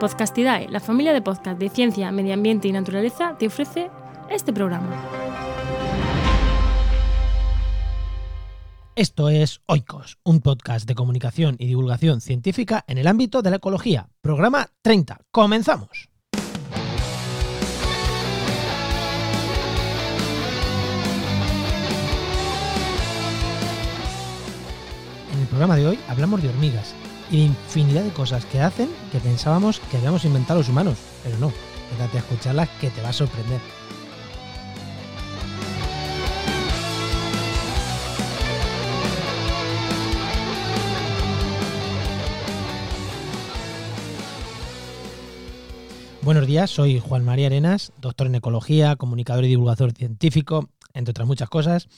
Podcastidae, la familia de podcast de ciencia, medio ambiente y naturaleza, te ofrece este programa. Esto es Oikos, un podcast de comunicación y divulgación científica en el ámbito de la ecología. Programa 30. Comenzamos. En el programa de hoy hablamos de hormigas y de infinidad de cosas que hacen que pensábamos que habíamos inventado los humanos, pero no. Quédate a escucharlas que te va a sorprender. Buenos días, soy Juan María Arenas, doctor en ecología, comunicador y divulgador científico, entre otras muchas cosas.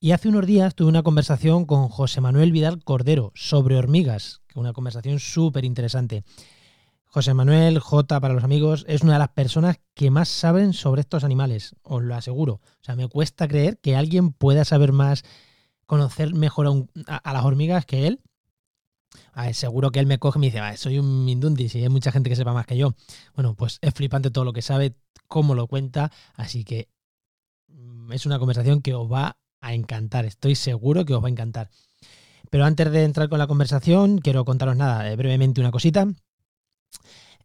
Y hace unos días tuve una conversación con José Manuel Vidal Cordero sobre hormigas, una conversación súper interesante. José Manuel, J para los amigos, es una de las personas que más saben sobre estos animales, os lo aseguro. O sea, me cuesta creer que alguien pueda saber más, conocer mejor a, las hormigas que él. seguro que él me coge y me dice, soy un mindundis y hay mucha gente que sepa más que yo. Bueno, pues es flipante todo lo que sabe, cómo lo cuenta, así que mm, es una conversación que os va a encantar, estoy seguro que os va a encantar. Pero antes de entrar con la conversación, quiero contaros nada, eh, brevemente una cosita.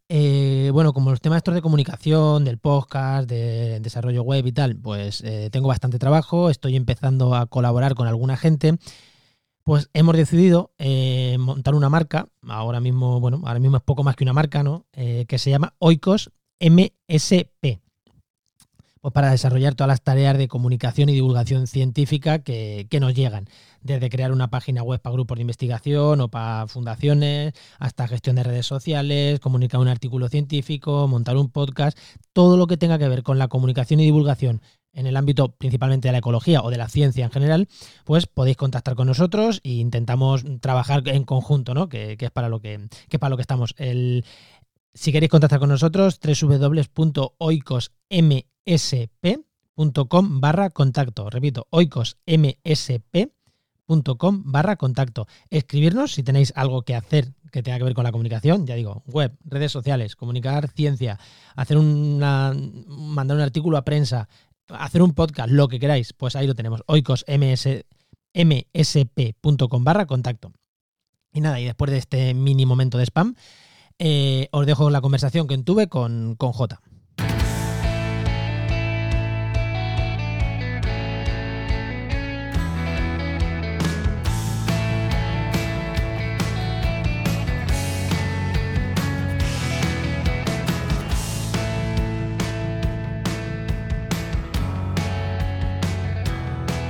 Eh, bueno, como los temas estos de comunicación, del podcast, de desarrollo web y tal, pues eh, tengo bastante trabajo, estoy empezando a colaborar con alguna gente. Pues hemos decidido montar una marca, ahora mismo, bueno, ahora mismo es poco más que una marca, ¿no? que se llama Oikos MSP pues para desarrollar todas las tareas de comunicación y divulgación científica que, nos llegan, desde crear una página web para grupos de investigación o para fundaciones, hasta gestión de redes sociales, comunicar un artículo científico, montar un podcast, todo lo que tenga que ver con la comunicación y divulgación en el ámbito principalmente de la ecología o de la ciencia en general, pues podéis contactar con nosotros e intentamos trabajar en conjunto, ¿no? Que, es para lo que, que para lo que estamos. Si queréis contactar con nosotros, www.oicosmsp.com barra contacto. Repito, oicosmsp.com barra contacto. Escribirnos si tenéis algo que hacer que tenga que ver con la comunicación, ya digo, web, redes sociales, comunicar ciencia, hacer una, mandar un artículo a prensa, hacer un podcast, lo que queráis, pues ahí lo tenemos, oicosmsp.com barra contacto. Y nada, y después de este mini momento de spam, eh, os dejo la conversación que tuve con, con J.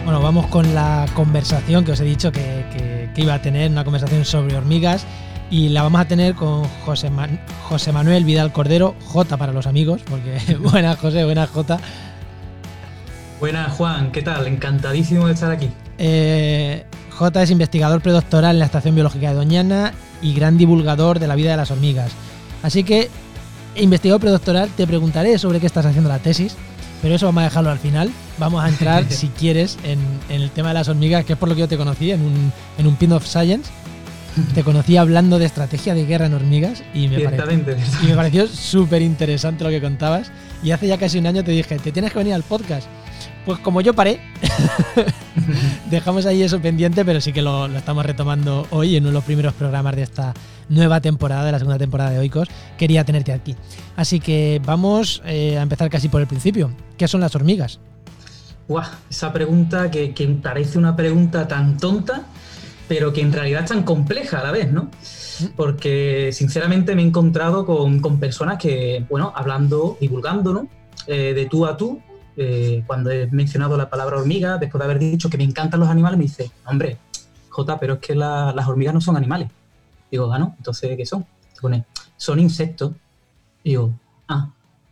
Bueno, vamos con la conversación que os he dicho que, que iba a tener, una conversación sobre hormigas y la vamos a tener con José, José Manuel Vidal Cordero, J para los amigos, porque buenas José, buenas J. Buenas Juan, ¿qué tal? Encantadísimo de estar aquí. Eh, J es investigador predoctoral en la Estación Biológica de Doñana y gran divulgador de la vida de las hormigas. Así que, investigador predoctoral, te preguntaré sobre qué estás haciendo la tesis, pero eso vamos a dejarlo al final. Vamos a entrar, si quieres, en, el tema de las hormigas, que es por lo que yo te conocí, en un, en un pin of science te conocí hablando de estrategia de guerra en hormigas y me, pareció, y me pareció súper interesante lo que contabas. Y hace ya casi un año te dije, te tienes que venir al podcast. Pues como yo paré, dejamos ahí eso pendiente, pero sí que lo, estamos retomando hoy en uno de los primeros programas de esta nueva temporada, de la segunda temporada de Oikos. Quería tenerte aquí. Así que vamos eh, a empezar casi por el principio. ¿Qué son las hormigas? Guau, esa pregunta que, que parece una pregunta tan tonta pero que en realidad es tan compleja a la vez, ¿no? Porque sinceramente me he encontrado con, personas que, bueno, hablando, divulgando, ¿no? Eh, de tú a tú, eh, cuando he mencionado la palabra hormiga, después de haber dicho que me encantan los animales, me dice, hombre, Jota, pero es que las hormigas no son animales. Digo, ah, no, entonces, ¿qué son? son insectos. Digo, ah,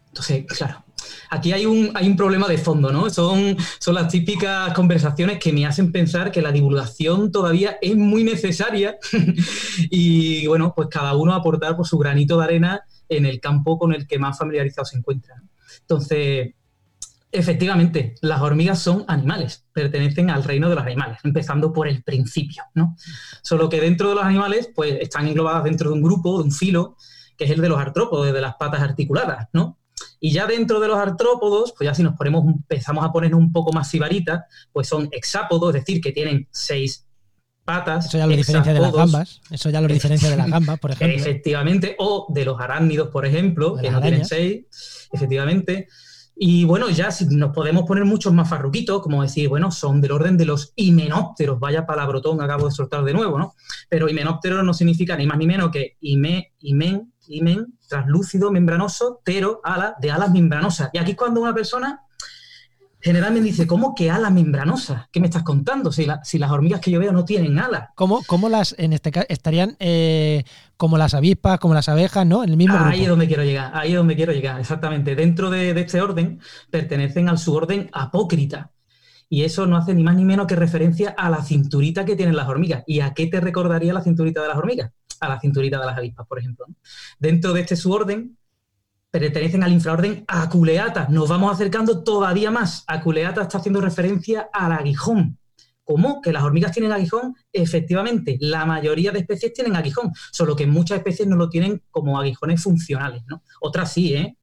entonces, claro, aquí hay un, hay un problema de fondo, ¿no? Son, son las típicas conversaciones que me hacen pensar que la divulgación todavía es muy necesaria y, bueno, pues cada uno aportar por su granito de arena en el campo con el que más familiarizado se encuentra. Entonces, efectivamente, las hormigas son animales, pertenecen al reino de los animales, empezando por el principio, ¿no? Solo que dentro de los animales, pues están englobadas dentro de un grupo, de un filo, que es el de los artrópodos, de las patas articuladas, ¿no? Y ya dentro de los artrópodos, pues ya si nos ponemos, empezamos a poner un poco más sibaritas, pues son hexápodos, es decir, que tienen seis patas. Eso ya lo diferencia de las gambas. Eso ya lo diferencia de las gambas, por ejemplo. Efectivamente, o de los arácnidos, por ejemplo, que no tienen seis, efectivamente. Y bueno, ya si nos podemos poner muchos más farruquitos, como decir, bueno, son del orden de los himenópteros, vaya palabrotón, acabo de soltar de nuevo, ¿no? Pero himenóptero no significa ni más ni menos que hime, himen, himen, translúcido, membranoso, pero ala, de alas membranosas. Y aquí es cuando una persona generalmente dice, ¿cómo que alas membranosas? ¿Qué me estás contando? Si, si las hormigas que yo veo no tienen alas. ¿Cómo, cómo las, en este caso, estarían eh, como las avispas, como las abejas, ¿no? En el mismo Ahí es donde quiero llegar, ahí es donde quiero llegar, exactamente. Dentro de, este orden pertenecen al suborden apócrita. Y eso no hace ni más ni menos que referencia a la cinturita que tienen las hormigas. ¿Y a qué te recordaría la cinturita de las hormigas? A la cinturita de las avispas, por ejemplo. Dentro de este suborden pertenecen al infraorden Aculeata. Nos vamos acercando todavía más. Aculeata está haciendo referencia al aguijón. ¿Cómo? ¿Que las hormigas tienen aguijón? Efectivamente, la mayoría de especies tienen aguijón, solo que muchas especies no lo tienen como aguijones funcionales, ¿no? Otras sí, ¿eh?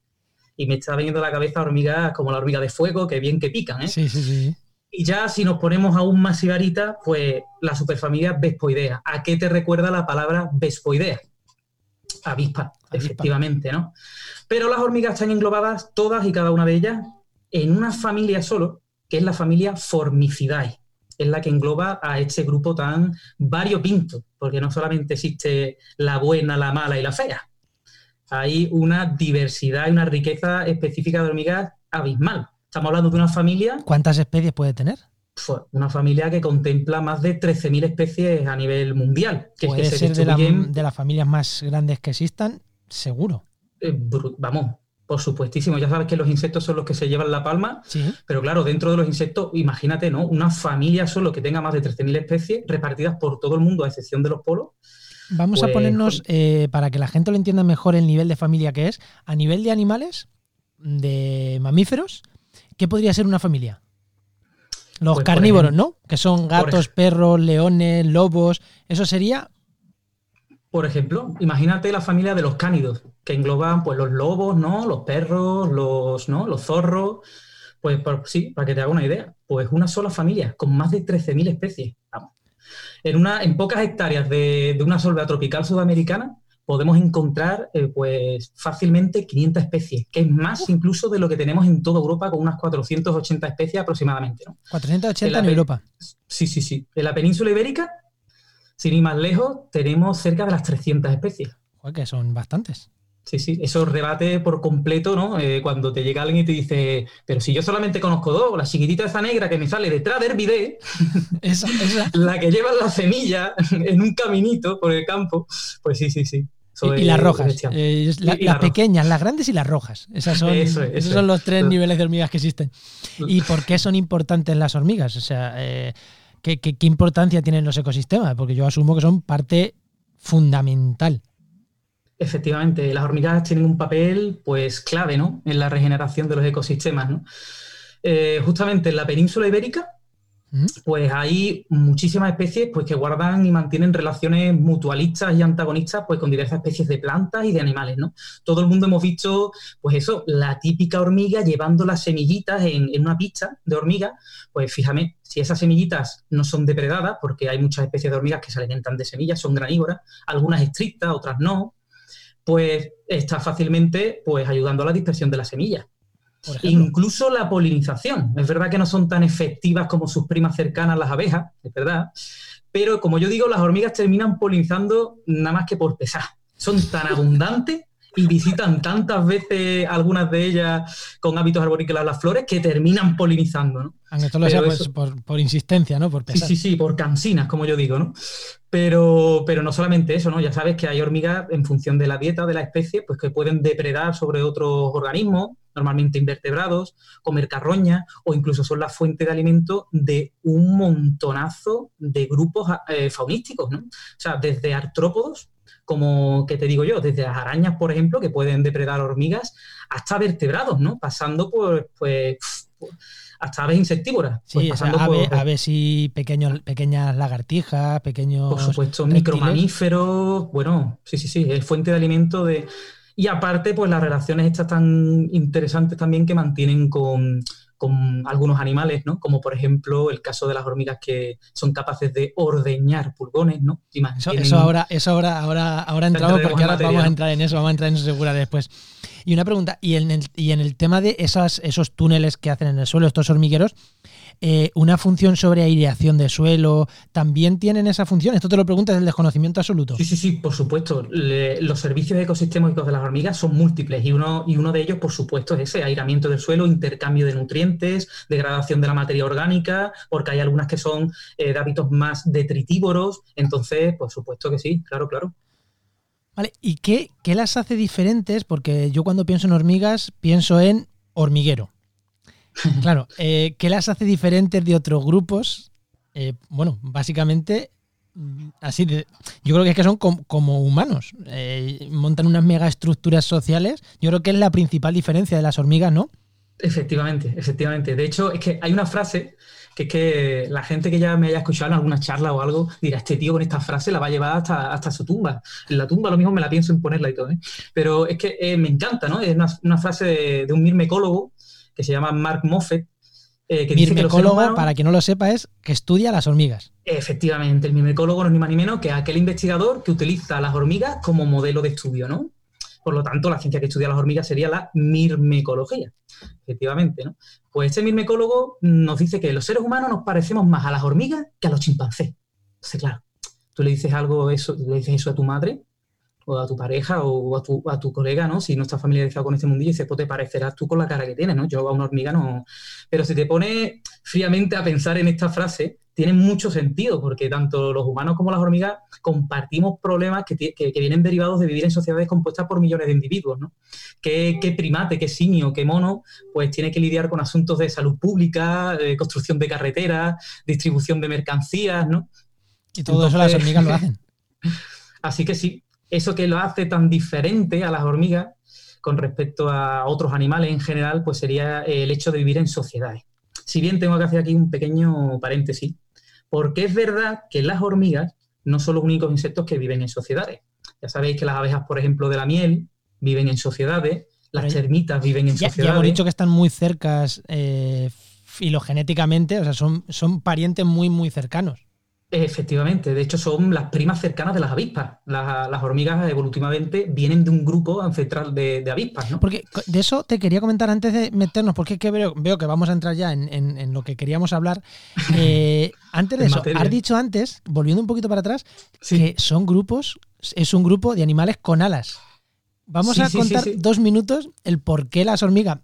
Y me está viniendo a la cabeza hormigas como la hormiga de fuego, que bien que pican, ¿eh? Sí, sí, sí. Y ya si nos ponemos aún más sibarita, pues la superfamilia Vespoidea. ¿A qué te recuerda la palabra Vespoidea? Avispa, efectivamente, ¿no? Pero las hormigas están englobadas todas y cada una de ellas en una familia solo, que es la familia Formicidae. Es la que engloba a este grupo tan variopinto, porque no solamente existe la buena, la mala y la fea. Hay una diversidad y una riqueza específica de hormigas abismal. Estamos hablando de una familia. ¿Cuántas especies puede tener? una familia que contempla más de 13.000 especies a nivel mundial. Que Puede ser de, las familias más grandes que existan, seguro. Eh, vamos, por supuestísimo. Ya sabes que los insectos son los que se llevan la palma, pero claro, dentro de los insectos, imagínate, ¿no? Una familia solo que tenga más de 13.000 especies repartidas por todo el mundo, a excepción de los polos. Vamos a pues, ponernos, eh, para que la gente lo entienda mejor, el nivel de familia que es, a nivel de animales, de mamíferos, ¿qué podría ser una familia? Los pues, carnívoros, ¿no? Que son gatos, perros, leones, lobos. Eso sería. Por ejemplo, imagínate la familia de los cánidos, que engloban pues los lobos, ¿no? Los perros, los, ¿no? los zorros. Pues sí, para que te haga una idea, pues una sola familia con más de 13.000 especies. Vamos. En, una, en pocas hectáreas de, de una selva tropical sudamericana, podemos encontrar eh, pues fácilmente 500 especies, que es más incluso de lo que tenemos en toda Europa con unas 480 especies aproximadamente. ¿no? 480 en, Europa. Sí, sí, sí. En la península ibérica, sin ir más lejos, tenemos cerca de las 300 especies. que son bastantes. Sí, sí, eso rebate por completo, ¿no? Eh, cuando te llega alguien y te dice, pero si yo solamente conozco dos, la chiquitita esa negra que me sale detrás del bidé, esa, esa. la que lleva la semilla en un caminito por el campo, pues sí, sí, sí. y, las rojas, eh, las pequeñas, las grandes y las rojas. Esas son, esos son los tres niveles de hormigas que existen. ¿Y por qué son importantes las hormigas? O sea, eh, ¿qué, qué, qué importancia tienen los ecosistemas? Porque yo asumo que son parte fundamental Efectivamente, las hormigas tienen un papel pues clave ¿no? en la regeneración de los ecosistemas. ¿no? Eh, justamente en la península ibérica, mm. pues hay muchísimas especies pues, que guardan y mantienen relaciones mutualistas y antagonistas pues, con diversas especies de plantas y de animales. ¿no? Todo el mundo hemos visto, pues eso, la típica hormiga llevando las semillitas en, en una pista de hormigas. Pues fíjame, si esas semillitas no son depredadas, porque hay muchas especies de hormigas que se alimentan de semillas, son granívoras, algunas estrictas, otras no, pues está fácilmente pues, ayudando a la dispersión de las semillas. Incluso la polinización. Es verdad que no son tan efectivas como sus primas cercanas, las abejas, es verdad. Pero como yo digo, las hormigas terminan polinizando nada más que por pesar. Son tan abundantes y visitan tantas veces algunas de ellas con hábitos arborícolas las flores que terminan polinizando, ¿no? Aunque esto lo sea pues, por, insistencia, ¿no? Por Sí, sí, sí, por cansinas, como yo digo, ¿no? Pero, pero no solamente eso, ¿no? Ya sabes que hay hormigas en función de la dieta de la especie, pues que pueden depredar sobre otros organismos, normalmente invertebrados, comer carroña o incluso son la fuente de alimento de un montonazo de grupos eh, faunísticos, ¿no? O sea, desde artrópodos como que te digo yo, desde las arañas, por ejemplo, que pueden depredar hormigas, hasta vertebrados, ¿no? Pasando por, pues, hasta aves insectívoras. Sí, pues aves, y pequeños, pequeñas lagartijas, pequeños. Por supuesto, micromamíferos. Bueno, sí, sí, sí, es fuente de alimento de. Y aparte, pues las relaciones estas tan interesantes también que mantienen con, con algunos animales, ¿no? Como por ejemplo el caso de las hormigas que son capaces de ordeñar pulgones, ¿no? Eso, ahora, eso ahora, ahora, ahora entramos porque ahora vamos a entrar en eso, vamos a entrar en eso segura después. Y una pregunta, y en el, y en el tema de esas, esos túneles que hacen en el suelo, estos hormigueros, eh, una función sobre aireación de suelo, ¿también tienen esa función? Esto te lo preguntas del desconocimiento absoluto. Sí, sí, sí, por supuesto. los servicios ecosistémicos de las hormigas son múltiples y uno, y uno de ellos, por supuesto, es ese, aireamiento del suelo, intercambio de nutrientes, degradación de la materia orgánica, porque hay algunas que son eh, de hábitos más detritívoros. Entonces, por supuesto que sí, claro, claro. Vale, ¿y qué, qué las hace diferentes? Porque yo cuando pienso en hormigas pienso en hormiguero. Claro, eh, ¿qué las hace diferentes de otros grupos? Eh, bueno, básicamente, mm, así de, yo creo que es que son como humanos. Eh, montan unas megaestructuras sociales. Yo creo que es la principal diferencia de las hormigas, ¿no? Efectivamente, efectivamente. De hecho, es que hay una frase que es que la gente que ya me haya escuchado en alguna charla o algo dirá, este tío con esta frase la va a llevar hasta, hasta su tumba. En la tumba lo mismo me la pienso en ponerla y todo. Pero es que me encanta, ¿no? Es una, frase de, de, un mirmecólogo que se llama Mark Moffett. Eh, que dice que para quien no lo sepa, es que estudia las hormigas. Efectivamente, el mirmecólogo no es ni más ni menos que aquel investigador que utiliza las hormigas como modelo de estudio, ¿no? Por lo tanto, la ciencia que estudia las hormigas sería la mirmecología, efectivamente, ¿no? Pues este mirmecólogo nos dice que los seres humanos nos parecemos más a las hormigas que a los chimpancés. Entonces, claro, tú le dices algo, eso, le dices eso a tu madre o a tu pareja o a tu, a tu colega, ¿no? Si no estás familiarizado con este mundillo, dices, pues te parecerás tú con la cara que tienes, ¿no? Yo a una hormiga no... Pero si te pones fríamente a pensar en esta frase, tiene mucho sentido, porque tanto los humanos como las hormigas compartimos problemas que, que, vienen derivados de vivir en sociedades compuestas por millones de individuos, ¿no? ¿Qué, qué primate, qué simio, qué mono, pues tiene que lidiar con asuntos de salud pública, de construcción de carreteras, distribución de mercancías, ¿no? Y todo eso las hormigas lo hacen. Así que sí, eso que lo hace tan diferente a las hormigas con respecto a otros animales en general, pues sería el hecho de vivir en sociedades. Si bien tengo que hacer aquí un pequeño paréntesis, porque es verdad que las hormigas no son los únicos insectos que viven en sociedades. Ya sabéis que las abejas, por ejemplo, de la miel, viven en sociedades, las termitas viven en sociedades. Ya hemos dicho que están muy cercas eh, filogenéticamente, o sea, son, son parientes muy, muy cercanos. Efectivamente, de hecho son las primas cercanas de las avispas. Las, hormigas evolutivamente vienen de un grupo ancestral de, avispas, ¿no? Porque de eso te quería comentar antes de meternos, porque es que veo, que vamos a entrar ya en, lo que queríamos hablar. Eh, antes de eso, has dicho antes, volviendo un poquito para atrás, que son grupos, es un grupo de animales con alas. Vamos a contar dos minutos el por qué las hormigas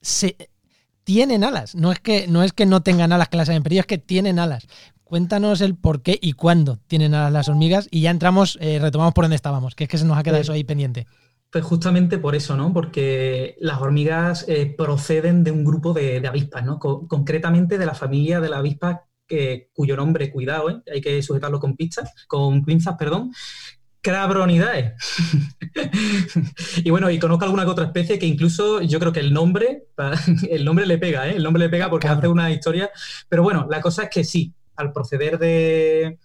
se, tienen alas. No es que no es que no tengan alas que las hayan perdido, es que tienen alas. Cuéntanos el por qué y cuándo tienen alas las hormigas y ya entramos, eh, retomamos por donde estábamos, que es que se nos ha quedado pues eso ahí pendiente. Pues justamente por eso, ¿no? Porque las hormigas eh, proceden de un grupo de, avispas, ¿no? concretamente de la familia de la avispa cuyo nombre, cuidado, ¿eh? hay que sujetarlo con pinzas, con pinzas, perdón, Crabronidae. y bueno, y conozco alguna que otra especie que incluso yo creo que el nombre, el nombre le pega, ¿eh? El nombre le pega porque hace una historia. Pero bueno, la cosa es que sí, al proceder de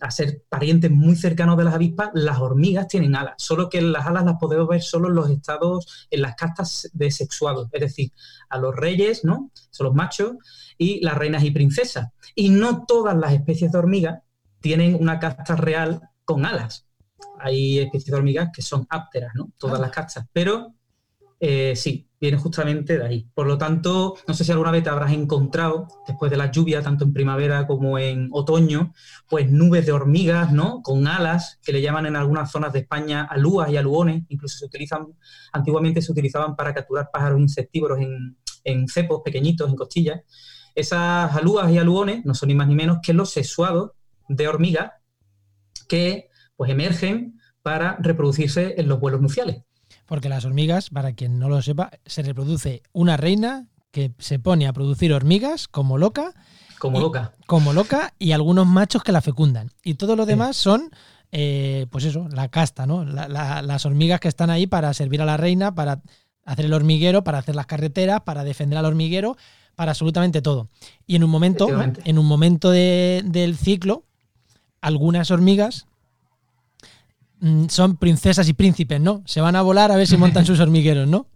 a ser parientes muy cercanos de las avispas, las hormigas tienen alas, solo que las alas las podemos ver solo en los estados, en las castas de sexuados, es decir, a los reyes, ¿no? Son los machos, y las reinas y princesas. Y no todas las especies de hormigas tienen una casta real con alas. Hay especies de hormigas que son ápteras, ¿no? Todas ah. las castas, pero eh, sí, viene justamente de ahí. Por lo tanto, no sé si alguna vez te habrás encontrado, después de la lluvia, tanto en primavera como en otoño, pues nubes de hormigas, ¿no? Con alas, que le llaman en algunas zonas de España alúas y aluones, incluso se utilizan, antiguamente se utilizaban para capturar pájaros insectívoros en, cepos pequeñitos, en costillas. Esas alúas y aluones no son ni más ni menos que los sexuados de hormigas que pues emergen para reproducirse en los vuelos nuciales. Porque las hormigas, para quien no lo sepa, se reproduce una reina que se pone a producir hormigas como loca. Como loca. Como loca y algunos machos que la fecundan. Y todo lo demás son, eh, pues eso, la casta, ¿no? las hormigas que están ahí para servir a la reina, para hacer el hormiguero, para hacer las carreteras, para defender al hormiguero, para absolutamente todo. Y en un momento, en un momento del ciclo, algunas hormigas son princesas y príncipes, ¿no? Se van a volar a ver si montan sus hormigueros, ¿no?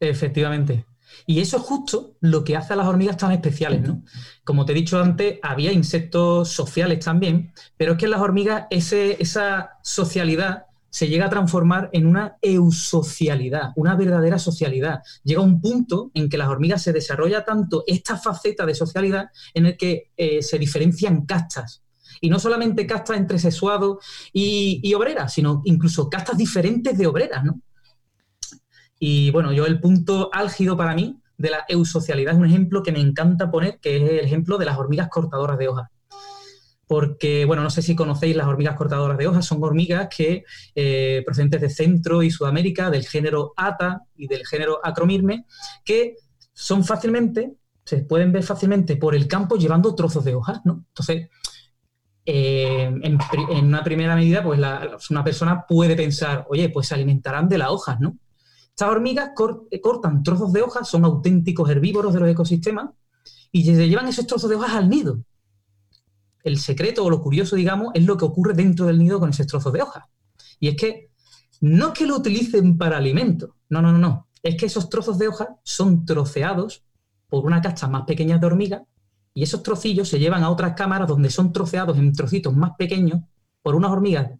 Efectivamente. Y eso es justo lo que hace a las hormigas tan especiales, ¿no? Como te he dicho antes, había insectos sociales también, pero es que en las hormigas ese, esa socialidad se llega a transformar en una eusocialidad, una verdadera socialidad. Llega un punto en que las hormigas se desarrolla tanto esta faceta de socialidad en el que eh, se diferencian castas. Y no solamente castas entre sexuados y, y obreras, sino incluso castas diferentes de obreras, ¿no? Y bueno, yo el punto álgido para mí de la eusocialidad es un ejemplo que me encanta poner, que es el ejemplo de las hormigas cortadoras de hojas. Porque, bueno, no sé si conocéis las hormigas cortadoras de hojas, son hormigas que eh, procedentes de Centro y Sudamérica, del género Ata y del género Acromirme, que son fácilmente, se pueden ver fácilmente por el campo llevando trozos de hojas, ¿no? Entonces, eh, en, una primera medida, pues una persona puede pensar, oye, pues se alimentarán de las hojas, ¿no? Estas hormigas eh, cortan trozos de hojas, son auténticos herbívoros de los ecosistemas y se llevan esos trozos de hojas al nido. El secreto o lo curioso, digamos, es lo que ocurre dentro del nido con esos trozos de hojas. Y es que no es que lo utilicen para alimento, no, no, no, no. Es que esos trozos de hojas son troceados por una casta más pequeña de hormigas y esos trocillos se llevan a otras cámaras donde son troceados en trocitos más pequeños por unas hormigas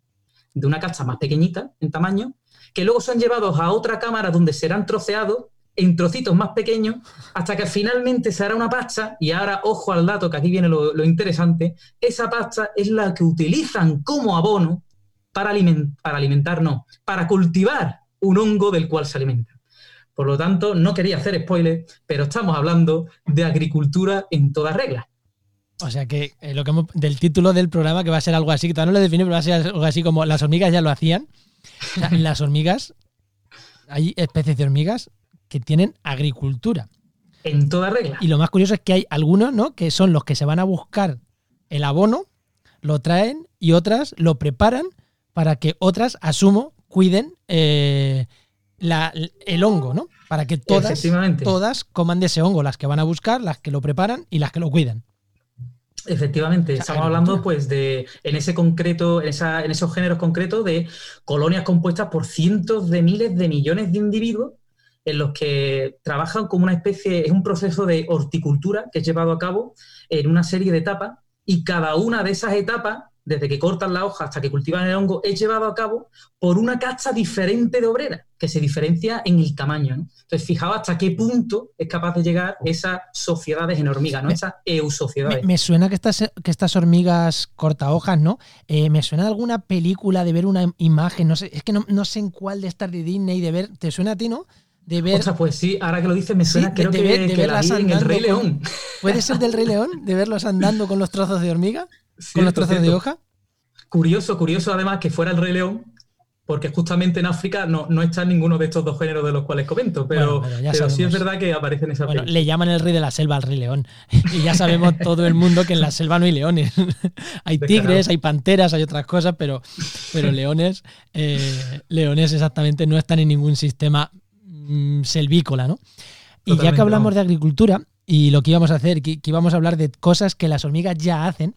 de una casta más pequeñita en tamaño que luego son llevados a otra cámara donde serán troceados en trocitos más pequeños hasta que finalmente se hará una pasta y ahora ojo al dato que aquí viene lo, interesante, esa pasta es la que utilizan como abono para, para alimentar, no, para cultivar un hongo del cual se alimentan. Por lo tanto, no quería hacer spoiler, pero estamos hablando de agricultura en toda regla. O sea que eh, lo que del título del programa, que va a ser algo así, que todavía no lo define, pero va a ser algo así como las hormigas ya lo hacían, las hormigas, hay especies de hormigas que tienen agricultura. En toda regla. Y lo más curioso es que hay algunos, ¿no? Que son los que se van a buscar el abono, lo traen y otras lo preparan para que otras, asumo, cuiden eh, el hongo, ¿no? Para que todas, todas coman de ese hongo, las que van a buscar, las que lo preparan y las que lo cuidan. Efectivamente, estamos hablando pues de, en ese concreto, en, esa, en esos géneros concretos de colonias compuestas por cientos de miles de millones de individuos en los que trabajan como una especie, es un proceso de horticultura que es llevado a cabo en una serie de etapas y cada una de esas etapas desde que cortan la hoja hasta que cultivan el hongo, es llevado a cabo por una casta diferente de obreras, que se diferencia en el tamaño. Entonces, fijaos hasta qué punto es capaz de llegar esas sociedades en hormigas, ¿no? Esas eusociedades. Me, me suena que estas, que estas hormigas corta hojas, ¿no? Eh, me suena de alguna película, de ver una imagen, no sé, es que no, sé en cuál de estar de Disney, de ver, ¿te suena a ti, no? De ver, o sea, pues sí, ahora que lo dices me suena, creo de, que, de, verlas en el Rey León. ¿Puede ser del Rey León? ¿De verlos andando con los trozos de hormiga? Con los trozos de hoja. Curioso, curioso además que fuera el Rey León, porque justamente en África no, no está ninguno de estos dos géneros de los cuales comento, pero, sí es verdad que aparece en esa bueno, Le llaman el rey de la selva al rey león. Y ya sabemos todo el mundo que en la selva no hay leones. hay tigres, hay panteras, hay otras cosas, pero, pero leones, eh, leones exactamente no están en ningún sistema mm, selvícola, ¿no? Y ya que hablamos de agricultura y lo que íbamos a hacer, que íbamos a hablar de cosas que las hormigas ya hacen,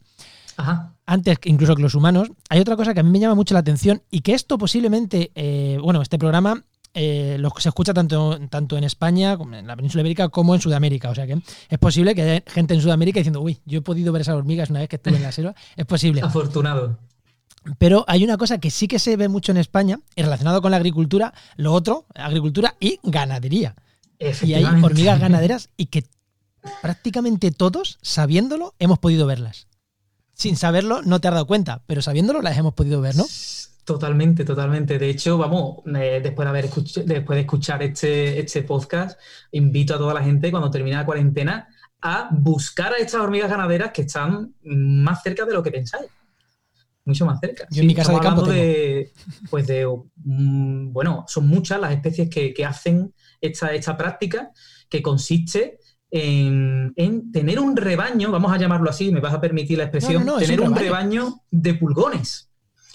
antes incluso que los humanos, hay otra cosa que a mí me llama mucho la atención y que esto posiblemente, eh, bueno, este programa eh, lo, se escucha tanto, tanto en España, como en la península ibérica, como en Sudamérica. O sea que es posible que haya gente en Sudamérica diciendo, uy, yo he podido ver esas hormigas una vez que estuve en la selva. Es posible. Afortunado. Pero hay una cosa que sí que se ve mucho en España, y relacionado con la agricultura, lo otro, agricultura y ganadería. Y hay hormigas ganaderas y que prácticamente todos, sabiéndolo, hemos podido verlas sin saberlo no te has dado cuenta, pero sabiéndolo las hemos podido ver, ¿no? Totalmente, totalmente. De hecho, vamos, eh, después, de haber después de escuchar este, este podcast, invito a toda la gente cuando termine la cuarentena a buscar a estas hormigas ganaderas que están más cerca de lo que pensáis. Mucho más cerca. Yo en mi casa de campo de, pues de, mm, bueno, son muchas las especies que, hacen esta, esta práctica que consiste en, tener un rebaño, vamos a llamarlo así, me vas a permitir la expresión, tener un rebaño. de pulgones.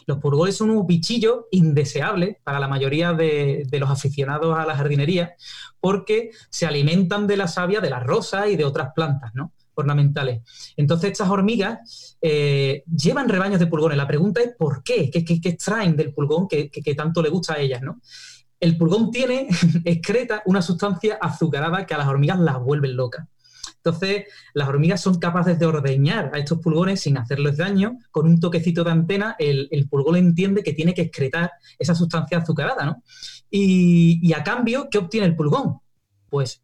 Los pulgones son unos bichillos indeseables para la mayoría de, los aficionados a la jardinería porque se alimentan de la savia de las rosas y de otras plantas, ¿no? ornamentales. Entonces, estas hormigas eh, llevan rebaños de pulgones. La pregunta es ¿por qué? ¿Qué, qué, extraen del pulgón que, que, tanto le gusta a ellas? ¿no? El pulgón tiene, excreta una sustancia azucarada que a las hormigas las vuelven locas. Entonces, las hormigas son capaces de ordeñar a estos pulgones sin hacerles daño. Con un toquecito de antena, el, pulgón entiende que tiene que excretar esa sustancia azucarada, ¿no? Y a cambio, ¿qué obtiene el pulgón? Pues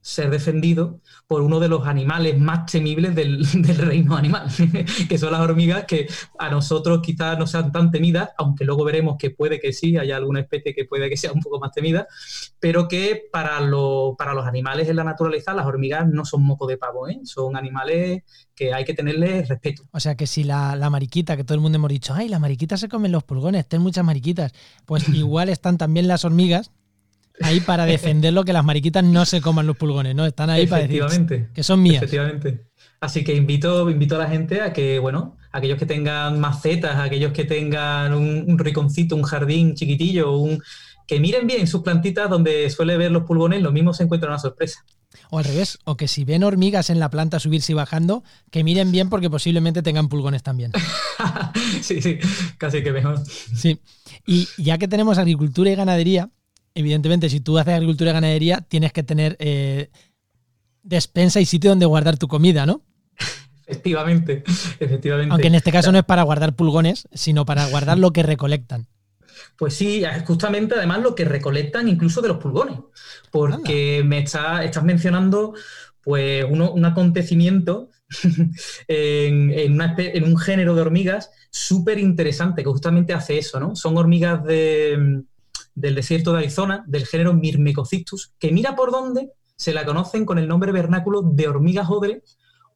ser defendido por uno de los animales más temibles del, reino animal, que son las hormigas, que a nosotros quizás no sean tan temidas, aunque luego veremos que puede que sí, haya alguna especie que puede que sea un poco más temida, pero que para, para los animales en la naturaleza las hormigas no son moco de pavo, ¿eh? son animales que hay que tenerles respeto. O sea que si la, la, mariquita, que todo el mundo hemos dicho, ay, las mariquitas se comen los pulgones, ten muchas mariquitas, pues igual están también las hormigas ahí para defenderlo que las mariquitas no se coman los pulgones, ¿no? Están ahí para decir que son mías. Efectivamente. Así que invito, invito a la gente a que, bueno, aquellos que tengan macetas, aquellos que tengan un, riconcito, un jardín chiquitillo, un, que miren bien sus plantitas donde suele ver los pulgones, lo mismo se encuentra una sorpresa. O al revés, o que si ven hormigas en la planta subirse y bajando, que miren bien porque posiblemente tengan pulgones también. sí, sí, casi que mejor. Sí. Y ya que tenemos agricultura y ganadería, evidentemente, si tú haces agricultura y ganadería, tienes que tener eh, despensa y sitio donde guardar tu comida, ¿no? Efectivamente, efectivamente. Aunque en este caso no es para guardar pulgones, sino para guardar lo que recolectan. Pues sí, justamente además lo que recolectan incluso de los pulgones, porque me estás mencionando pues un acontecimiento en, en, un género de hormigas súper interesante que justamente hace eso, ¿no? Son hormigas de, del desierto de Arizona, del género Myrmecocystus, que mira por dónde se la conocen con el nombre vernáculo de hormigas odre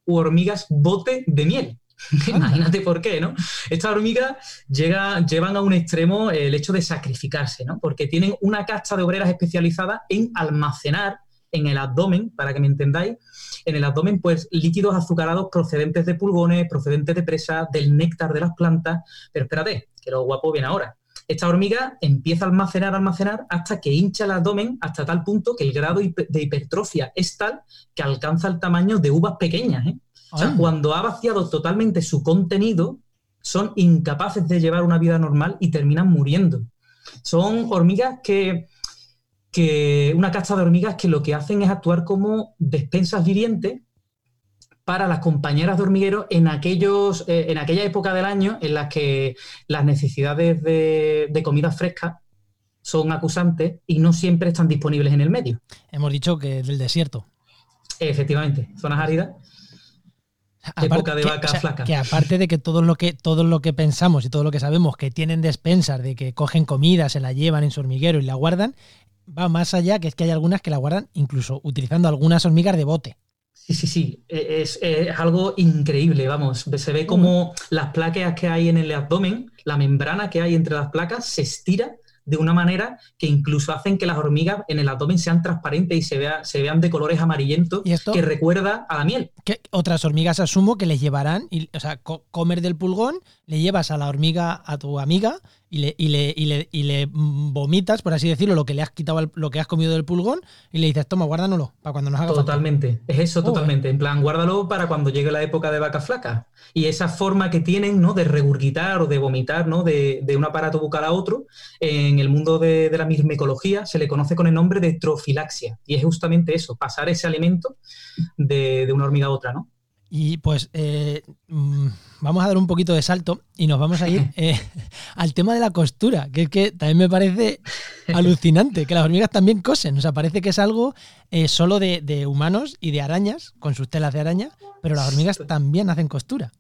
u hormigas bote de miel. Imagínate por qué, ¿no? Estas hormigas llevan a un extremo el hecho de sacrificarse, ¿no? Porque tienen una casta de obreras especializadas en almacenar en el abdomen, para que me entendáis, en el abdomen, pues líquidos azucarados procedentes de pulgones, procedentes de presa, del néctar de las plantas. Pero espérate, que lo guapo viene ahora. Esta hormiga empieza a almacenar, almacenar, hasta que hincha el abdomen hasta tal punto que el grado de hipertrofia es tal que alcanza el tamaño de uvas pequeñas. ¿eh? O sea, ah. cuando ha vaciado totalmente su contenido, son incapaces de llevar una vida normal y terminan muriendo. Son hormigas que, que una casta de hormigas que lo que hacen es actuar como despensas vivientes para las compañeras de hormiguero en, aquellos, eh, en aquella época del año en las que las necesidades de, comida fresca son acusantes y no siempre están disponibles en el medio. Hemos dicho que del desierto. Efectivamente, zonas áridas. época de vaca flaca. Que aparte de que todo lo que todo lo que pensamos y todo lo que sabemos que tienen despensas, de que cogen comida, se la llevan en su hormiguero y la guardan, va más allá, que es que hay algunas que la guardan incluso utilizando algunas hormigas de bote. Sí, sí, sí, e, es, algo increíble, vamos. Se ve como las placas que hay en el abdomen, la membrana que hay entre las placas, se estira de una manera que incluso hacen que las hormigas en el abdomen sean transparentes y se, vea, se vean de colores amarillentos que recuerda a la miel. Que otras hormigas asumo que les llevarán, y, o sea, comer del pulgón, le llevas a la hormiga a tu amiga y le, y le, y le, y le vomitas, por así decirlo, lo que le has quitado, lo que has comido del pulgón y le dices, toma, guárdanoslo para cuando nos haga Totalmente, es eso totalmente. En plan, guárdalo para cuando llegue la época de vaca flaca. Y esa forma que tienen, ¿no? De regurgitar o de vomitar, ¿no? De, de un aparato bucal a otro, en el mundo de, de la mismecología se le conoce con el nombre de trofilaxia. Y es justamente eso, pasar ese alimento de, de una hormiga a otra, ¿no? Y pues eh, mm, vamos a dar un poquito de salto y nos vamos a ir eh, al tema de la costura, que es que también me parece alucinante, que las hormigas también cosen. O sea, parece que es algo eh, solo de, humanos y de arañas, con sus telas de araña, pero las hormigas también hacen costura.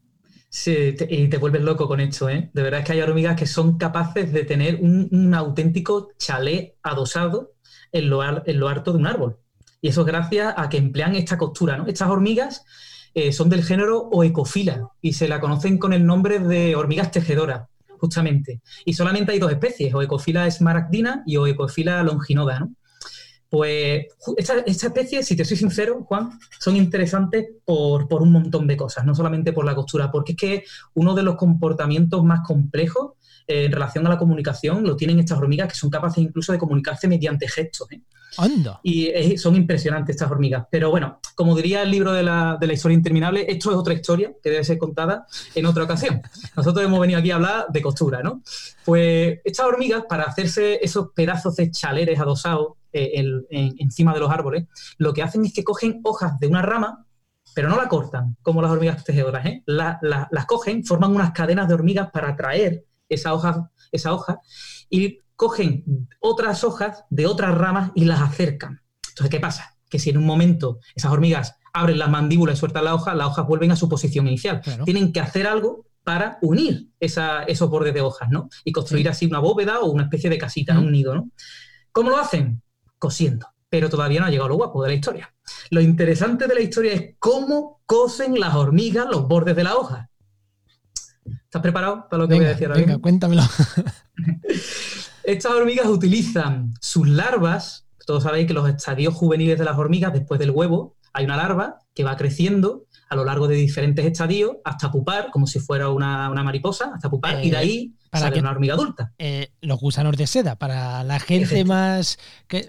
Sí, y te vuelves loco con esto, ¿eh? De verdad es que hay hormigas que son capaces de tener un, auténtico chalet adosado en lo, en lo harto de un árbol. Y eso es gracias a que emplean esta costura, ¿no? Estas hormigas eh, son del género Oecofila y se la conocen con el nombre de hormigas tejedoras, justamente. Y solamente hay dos especies, Oecofila esmaragdina y Oecofila longinoda, ¿no? Pues esta, especie, si te soy sincero, Juan, son interesantes por, por, un montón de cosas, no solamente por la costura, porque es que uno de los comportamientos más complejos eh, en relación a la comunicación lo tienen estas hormigas que son capaces incluso de comunicarse mediante gestos. ¿eh? Anda. Y son impresionantes estas hormigas. Pero bueno, como diría el libro de la, de la, historia interminable, esto es otra historia que debe ser contada en otra ocasión. Nosotros hemos venido aquí a hablar de costura, ¿no? Pues estas hormigas, para hacerse esos pedazos de chaleres adosados eh, encima de los árboles, lo que hacen es que cogen hojas de una rama, pero no la cortan, como las hormigas tejedoras, ¿eh? las cogen, forman unas cadenas de hormigas para atraer esa hoja, esa hoja y cogen otras hojas de otras ramas y las acercan. Entonces, ¿qué pasa? Que si en un momento esas hormigas abren las mandíbulas y sueltan la hoja, las hojas vuelven a su posición inicial. Tienen que hacer algo para unir esos bordes de hojas, ¿no? Y construir así una bóveda o una especie de casita, un nido, ¿no? ¿Cómo lo hacen? Cosiendo. Pero todavía no ha llegado lo guapo de la historia. Lo interesante de la historia es cómo cosen las hormigas los bordes de la hoja. ¿Estás preparado para lo que voy a decir ahora? Venga, cuéntamelo. Estas hormigas utilizan sus larvas, todos sabéis que los estadios juveniles de las hormigas, después del huevo, hay una larva que va creciendo a lo largo de diferentes estadios hasta pupar, como si fuera una, mariposa, hasta pupar, y de eh, ahí para sale una hormiga adulta. Eh, los gusanos de seda, para la gente más... Que,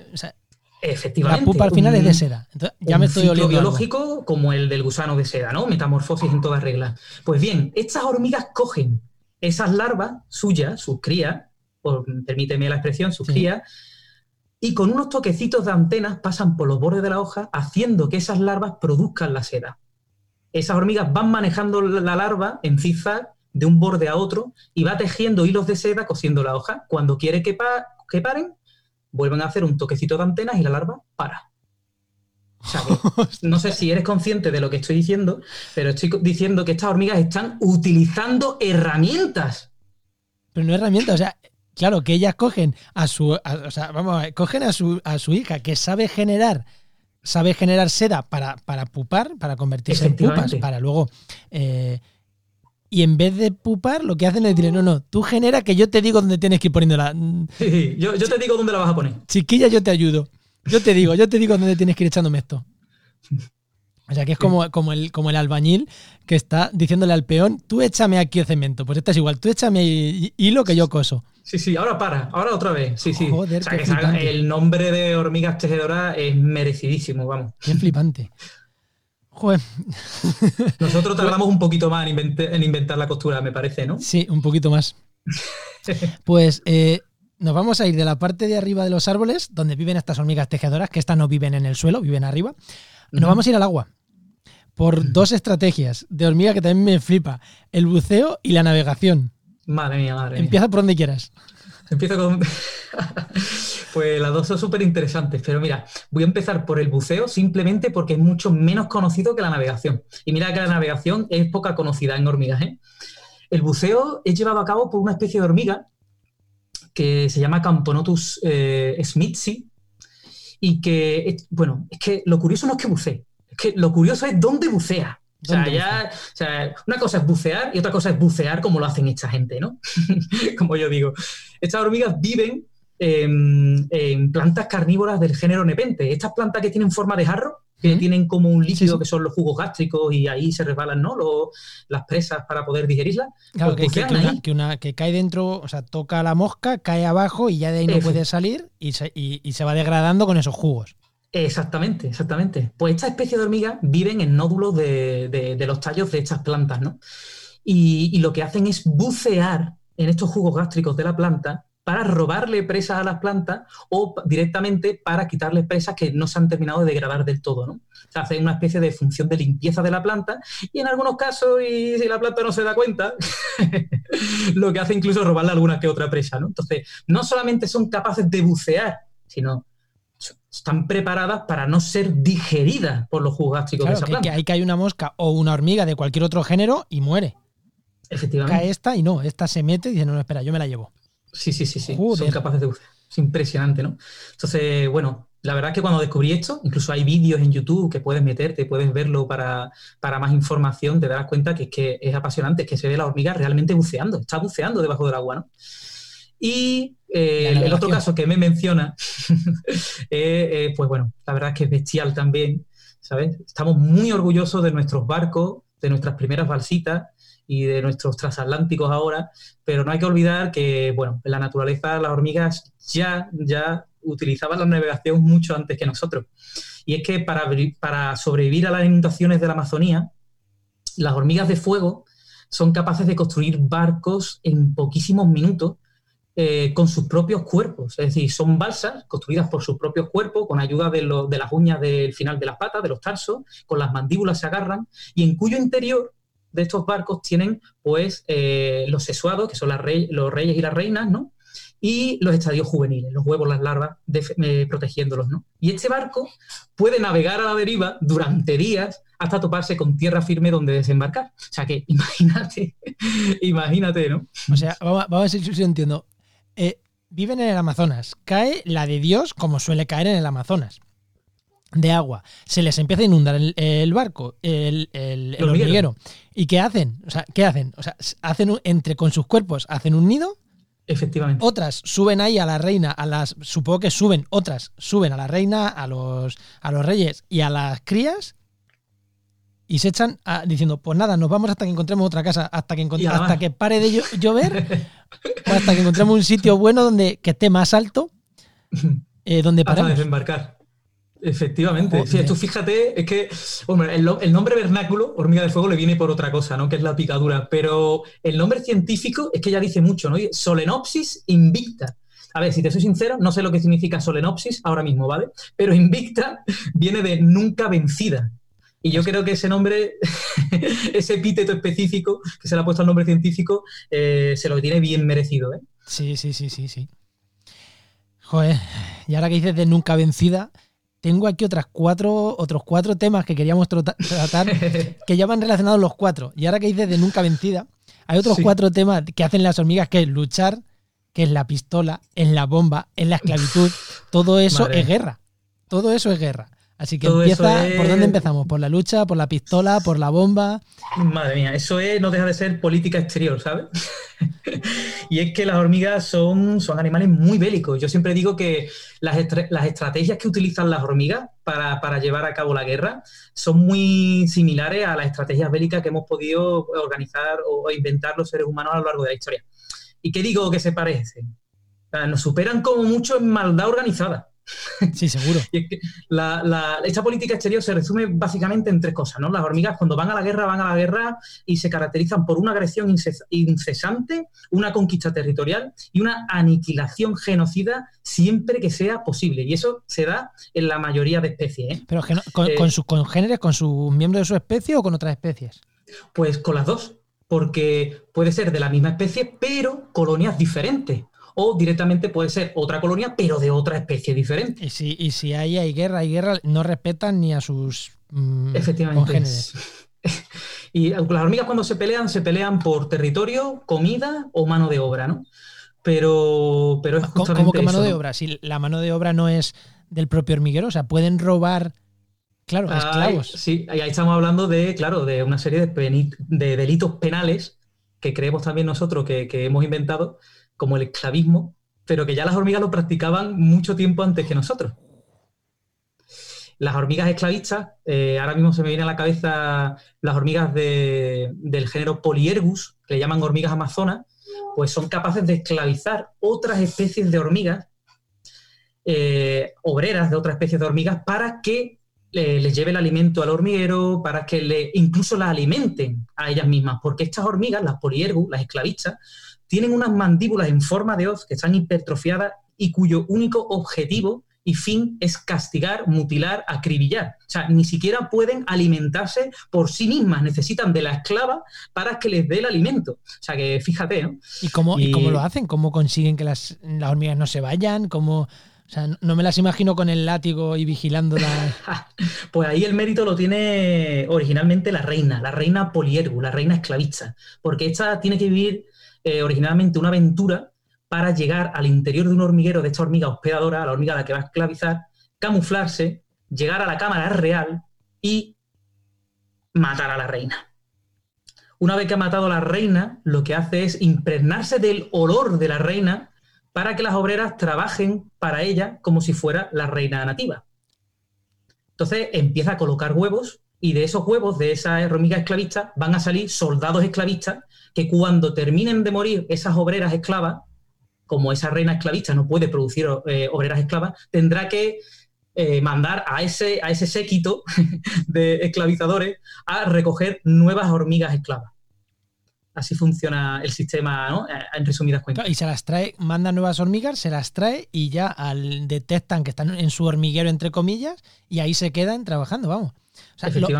Efectivamente. La pupa al final es de seda. ya me estoy oliendo biológico como el del gusano de seda, ¿no? Metamorfosis en todas reglas. Pues bien, estas hormigas cogen esas larvas suyas, sus crías, permíteme la expresión, sus crías, y con unos toquecitos de antenas pasan por los bordes de la hoja, haciendo que esas larvas produzcan la seda. Esas hormigas van manejando la larva en zigzag de un borde a otro y va tejiendo hilos de seda cosiendo la hoja. Cuando quiere que, que paren, vuelven a hacer un toquecito de antenas y la larva para. no sé si eres consciente de lo que estoy diciendo, pero estoy diciendo que estas hormigas están utilizando herramientas. Pero no herramientas, o sea, Claro, que ellas cogen a su, o sea, vamos, cogen a su, a su hija que sabe generar, sabe generar seda para, para pupar, para convertirse en pupas, para luego. Eh, y en vez de pupar, lo que hacen es decirle, no, no, tú genera que yo te digo dónde tienes que ir poniéndola. Sí, yo, yo te digo dónde la vas a poner. Chiquilla, yo te ayudo. Yo te digo, yo te digo dónde tienes que ir echándome esto. O sea, que es como, como, el, como el albañil que está diciéndole al peón, tú échame aquí el cemento. Pues esta es igual, tú échame hilo que yo coso. Sí, sí, ahora para, ahora otra vez. Sí, sí. o sea, que el nombre de hormigas tejedoras es merecidísimo, vamos. Qué flipante. Joder. Nosotros tardamos un poquito más en, inventar la costura, me parece, ¿no? Sí, un poquito más. Pues eh, nos vamos a ir de la parte de arriba de los árboles, donde viven estas hormigas tejedoras, que estas no viven en el suelo, viven arriba. Nos vamos a ir al agua. Por dos estrategias de hormiga que también me flipa: el buceo y la navegación. Madre mía, madre mía. Empieza por donde quieras. Empiezo con. pues las dos son súper interesantes, pero mira, voy a empezar por el buceo simplemente porque es mucho menos conocido que la navegación. Y mira que la navegación es poca conocida en hormigas. ¿eh? El buceo es llevado a cabo por una especie de hormiga que se llama Camponotus eh, smithsi y que, bueno, es que lo curioso no es que bucee, es que lo curioso es dónde bucea. O sea, ya, o sea, una cosa es bucear y otra cosa es bucear como lo hacen esta gente, ¿no? como yo digo. Estas hormigas viven en, plantas carnívoras del género nepente. Estas plantas que tienen forma de jarro, que tienen como un líquido que son los jugos gástricos y ahí se resbalan ¿no? las presas para poder digerirlas. Claro, pues que, una, que, cae dentro, o sea, toca la mosca, cae abajo y ya de ahí no puede salir y se, y se va degradando con esos jugos. Exactamente, exactamente. Pues esta especie de hormigas viven en nódulos de, los tallos de estas plantas, ¿no? Y, lo que hacen es bucear en estos jugos gástricos de la planta para robarle presas a las plantas o directamente para quitarle presas que no se han terminado de degradar del todo, ¿no? O sea, hacen una especie de función de limpieza de la planta y en algunos casos, y si la planta no se da cuenta, lo que hace incluso es robarle alguna que otra presa, ¿no? Entonces, no solamente son capaces de bucear, sino están preparadas para no ser digeridas por los jugos gástricos de esa que, hay que hay una mosca o una hormiga de cualquier otro género y muere. Efectivamente. Cae esta y no, esta se mete y dice, no, no, espera, yo me la llevo. Sí, sí, sí, sí. Son capaces de... Es impresionante, ¿no? Entonces, bueno, la verdad es que cuando descubrí esto, incluso hay vídeos en YouTube que puedes meterte, puedes verlo para, para más información, te darás cuenta que es que es apasionante, que se ve la hormiga realmente buceando, está buceando debajo del agua, ¿no? Y eh, el, otro caso que me menciona, eh, eh, pues bueno, la verdad es que es bestial también, ¿sabes? Estamos muy orgullosos de nuestros barcos, de nuestras primeras balsitas, y de nuestros transatlánticos ahora, pero no hay que olvidar que, bueno, en la naturaleza las hormigas ya, ya utilizaban la navegación mucho antes que nosotros. Y es que para, para sobrevivir a las inundaciones de la Amazonía, las hormigas de fuego son capaces de construir barcos en poquísimos minutos eh, con sus propios cuerpos. Es decir, son balsas construidas por sus propios cuerpos, con ayuda de, las uñas del final de las patas, de los tarsos, con las mandíbulas se agarran, y en cuyo interior de estos barcos tienen pues eh, los sexuados, que son los reyes y las reinas, ¿no? y los estadios juveniles, los huevos, las larvas, eh, protegiéndolos. ¿no? Y este barco puede navegar a la deriva durante días hasta toparse con tierra firme donde desembarcar. O sea que imagínate, imagínate, ¿no? O sea, vamos, a ver si yo entiendo. Eh, viven en el Amazonas, cae la de Dios como suele caer en el Amazonas de agua, se les empieza a inundar el, barco, el, el, hormiguero. ¿Y qué hacen? O sea, ¿qué hacen? O sea, hacen entre con sus cuerpos, hacen un nido Efectivamente. Otras suben ahí a la reina, a las. Supongo que suben, otras suben a la reina, a los, a los reyes y a las crías. Y se echan diciendo, pues nada, nos vamos hasta que encontremos otra casa, hasta que hasta que pare de llover, o hasta que encontremos un sitio bueno donde que esté más alto, eh, donde para desembarcar. Efectivamente. Sí, tú fíjate, es que el, nombre vernáculo, hormiga de fuego, le viene por otra cosa, ¿no? Que es la picadura. Pero el nombre científico es que ya dice mucho, ¿no? Solenopsis invicta. A ver, si te soy sincero, no sé lo que significa solenopsis ahora mismo, ¿vale? Pero invicta viene de nunca vencida. Y yo creo que ese nombre, ese epíteto específico que se le ha puesto al nombre científico, eh, se lo tiene bien merecido, ¿eh? Sí, sí, sí, sí, sí. Joder, y ahora que dices de nunca vencida, tengo aquí otras cuatro, otros cuatro temas que queríamos tratar que ya van relacionados los cuatro. Y ahora que dices de nunca vencida, hay otros cuatro temas que hacen las hormigas, que es luchar, que es la pistola, es la bomba, es la esclavitud. Todo eso es guerra. Todo eso es guerra. Así que empieza, ¿por dónde empezamos? ¿Por la lucha, por la pistola, por la bomba? Madre mía, eso es, no deja de ser política exterior, ¿sabes? y es que las hormigas son, son animales muy bélicos. Yo siempre digo que las, estrategias que utilizan las hormigas para, llevar a cabo la guerra son muy similares a las estrategias bélicas que hemos podido organizar o inventar los seres humanos a lo largo de la historia. ¿Y qué digo que se parecen? nos superan como mucho en maldad organizada. Sí, seguro. esta política exterior se resume básicamente en tres cosas, ¿no? Las hormigas cuando van a la guerra, van a la guerra y se caracterizan por una agresión incesante, una conquista territorial y una aniquilación genocida siempre que sea posible. Y eso se da en la mayoría de especies. ¿eh? ¿Pero con, eh, con sus congéneres, con sus miembros de su especie o con otras especies? Pues con las dos porque puede ser de la misma especie, pero colonias diferentes o directamente puede ser otra colonia, pero de otra especie diferente. Y si, y si ahí hay guerra, hay guerra, no respetan ni a sus mm, Efectivamente. y las hormigas cuando se pelean, se pelean por territorio, comida o mano de obra, ¿no? Pero, pero es justamente ¿Cómo que mano de obra? Si la mano de obra no es del propio hormiguero, o sea, pueden robar Claro, esclavos. sí, ahí estamos hablando de, claro, de una serie de, de delitos penales que creemos también nosotros que, que, hemos inventado, como el esclavismo, pero que ya las hormigas lo practicaban mucho tiempo antes que nosotros. Las hormigas esclavistas, eh, ahora mismo se me viene a la cabeza las hormigas del género Poliergus, que le llaman hormigas amazonas, pues son capaces de esclavizar otras especies de hormigas, eh, obreras de otras especies de hormigas, para que les lleve el alimento al hormiguero, para que le, incluso las alimenten a ellas mismas, porque estas hormigas, las poliergus, las esclavistas, tienen unas mandíbulas en forma de hoz que están hipertrofiadas y cuyo único objetivo y fin es castigar, mutilar, acribillar. O sea, ni siquiera pueden alimentarse por sí mismas, necesitan de la esclava para que les dé el alimento. O sea, que fíjate, ¿no? ¿Y cómo, ¿y... cómo lo hacen? ¿Cómo consiguen que las, las hormigas no se vayan? ¿Cómo, o sea, no me las imagino con el látigo y vigilando la... pues ahí el mérito lo tiene originalmente la reina, la reina Poliergu, la reina esclavista, porque esta tiene que vivir eh, originalmente una aventura para llegar al interior de un hormiguero de esta hormiga hospedadora, la hormiga a la que va a esclavizar, camuflarse, llegar a la cámara real y matar a la reina. Una vez que ha matado a la reina, lo que hace es impregnarse del olor de la reina para que las obreras trabajen para ella como si fuera la reina nativa. Entonces empieza a colocar huevos y de esos huevos, de esas hormigas esclavistas, van a salir soldados esclavistas que cuando terminen de morir esas obreras esclavas, como esa reina esclavista no puede producir eh, obreras esclavas, tendrá que eh, mandar a ese, a ese séquito de esclavizadores a recoger nuevas hormigas esclavas. Así funciona el sistema, ¿no? Eh, en resumidas cuentas. Y se las trae, manda nuevas hormigas, se las trae y ya al, detectan que están en su hormiguero, entre comillas, y ahí se quedan trabajando, vamos.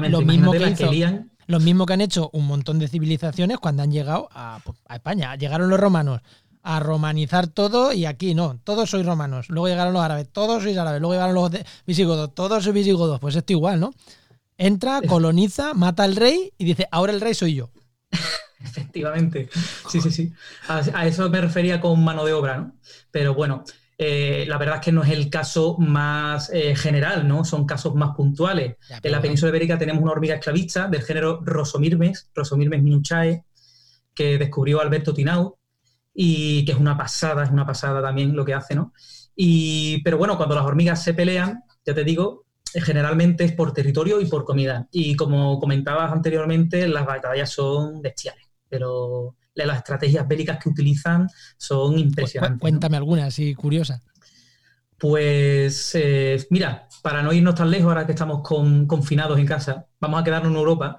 lo, mismo que, lo mismo que han hecho un montón de civilizaciones cuando han llegado a, a España. Llegaron los romanos, a romanizar todo y aquí no, todos sois romanos. Luego llegaron los árabes, todos sois árabes. Luego llegaron los visigodos, todos sois visigodos. Pues esto igual, ¿no? Entra, coloniza, mata al rey y dice, ahora el rey soy yo. Efectivamente. Sí, sí, sí. A, eso me refería con mano de obra, ¿no? Pero bueno, eh, la verdad es que no es el caso más eh, general, ¿no? Son casos más puntuales. en la península ibérica tenemos una hormiga esclavista del género Rosomirmes, Rosomirmes minuchae, que descubrió Alberto Tinau y que es una pasada, es una pasada también lo que hace, ¿no? Y, pero bueno, cuando las hormigas se pelean, ya te digo, eh, generalmente es por territorio y por comida. Y como comentabas anteriormente, las batallas son bestiales, pero las estrategias bélicas que utilizan son impresionantes. Cuéntame algunas, así curiosa. Pues eh, mira, para no irnos tan lejos ahora que estamos confinados en casa, vamos a quedarnos en Europa.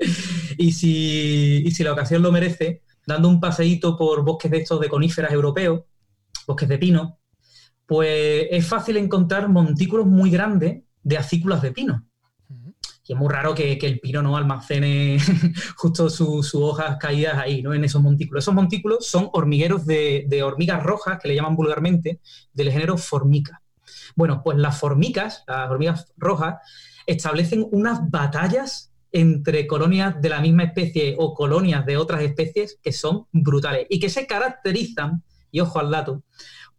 y, si, y si la ocasión lo merece, dando un paseíto por bosques de estos de coníferas europeos, bosques de pino, pues es fácil encontrar montículos muy grandes de acículas de pino. Y es muy raro que, el pino no almacene justo sus hojas caídas ahí, ¿no? En esos montículos. Esos montículos son hormigueros de, de, hormigas rojas, que le llaman vulgarmente, del género formica. Bueno, pues las formicas, las hormigas rojas, establecen unas batallas entre colonias de la misma especie o colonias de otras especies que son brutales y que se caracterizan, y ojo al dato,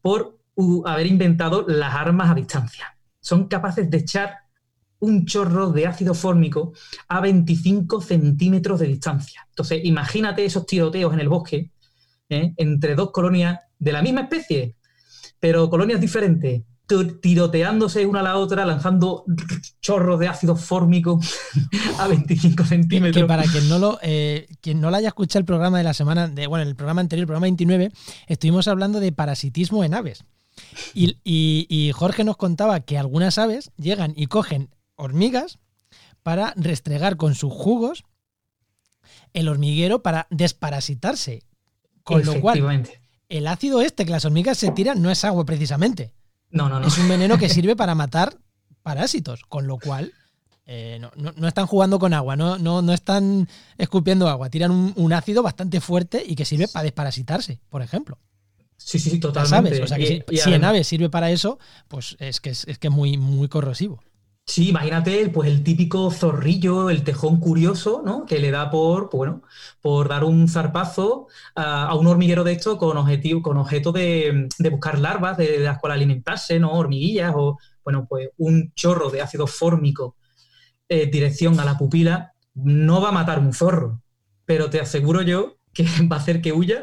por haber inventado las armas a distancia. Son capaces de echar un chorro de ácido fórmico a 25 centímetros de distancia. Entonces, imagínate esos tiroteos en el bosque ¿eh? entre dos colonias de la misma especie, pero colonias diferentes, tiroteándose una a la otra, lanzando chorros de ácido fórmico a 25 centímetros. Que para quien no lo, eh, quien no lo haya escuchado el programa de la semana, de, bueno, el programa anterior, el programa 29, estuvimos hablando de parasitismo en aves. Y, Jorge nos contaba que algunas aves llegan y cogen hormigas para restregar con sus jugos el hormiguero para desparasitarse. Con lo cual, el ácido este que las hormigas se tiran no es agua precisamente. No, no, no. Es un veneno que sirve para matar parásitos, con lo cual eh, no, están jugando con agua, no, no, no están escupiendo agua, tiran un, ácido bastante fuerte y que sirve para desparasitarse, por ejemplo. Sí, sí, sí, totalmente. O sea que si, en aves sirve para eso, pues es que es, que muy, muy corrosivo. Sí, imagínate pues el típico zorrillo, el tejón curioso, ¿no? Que le da por, pues, bueno, por dar un zarpazo a, un hormiguero de esto con objetivo, con objeto de, buscar larvas de, las cuales alimentarse, ¿no? Hormiguillas o, bueno, pues un chorro de ácido fórmico en dirección a la pupila no va a matar un zorro, pero te aseguro yo que va a hacer que huya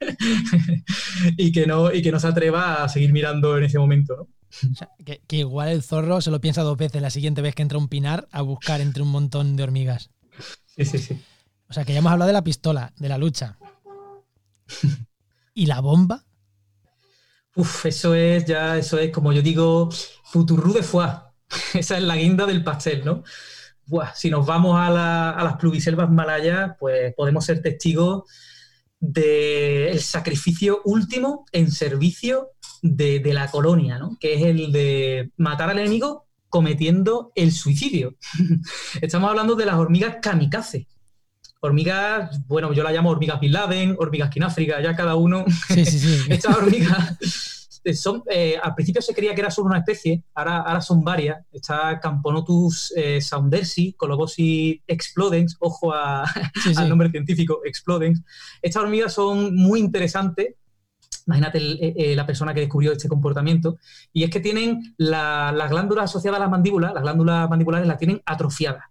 y, que no, y que no se atreva a seguir mirando en ese momento, ¿no? Que, igual el zorro se lo piensa dos veces la siguiente vez que entra un pinar a buscar entre un montón de hormigas. Sí, sí, sí. O sea, que ya hemos hablado de la pistola, de la lucha. ¿Y la bomba? Uf, eso es ya, eso es como yo digo, futurru de foie. Esa es la guinda del pastel, ¿no? si nos vamos a, las pluviselvas malayas, pues podemos ser testigos del sacrificio último en servicio de, la colonia, ¿no? que es el de matar al enemigo cometiendo el suicidio. Estamos hablando de las hormigas kamikaze. Hormigas, bueno, yo la llamo hormigas Bin Laden, hormigas Kináfrica, ya cada uno. Sí, sí, sí. Estas hormigas son, eh, al principio se creía que era solo una especie, ahora, ahora son varias. Está Camponotus eh, saundersi, Colobosi explodens, ojo al nombre científico, explodens. Estas hormigas son muy interesantes Imagínate eh, eh, la persona que descubrió este comportamiento. Y es que tienen las glándulas asociadas a las mandíbulas, las glándulas mandibulares las tienen atrofiadas.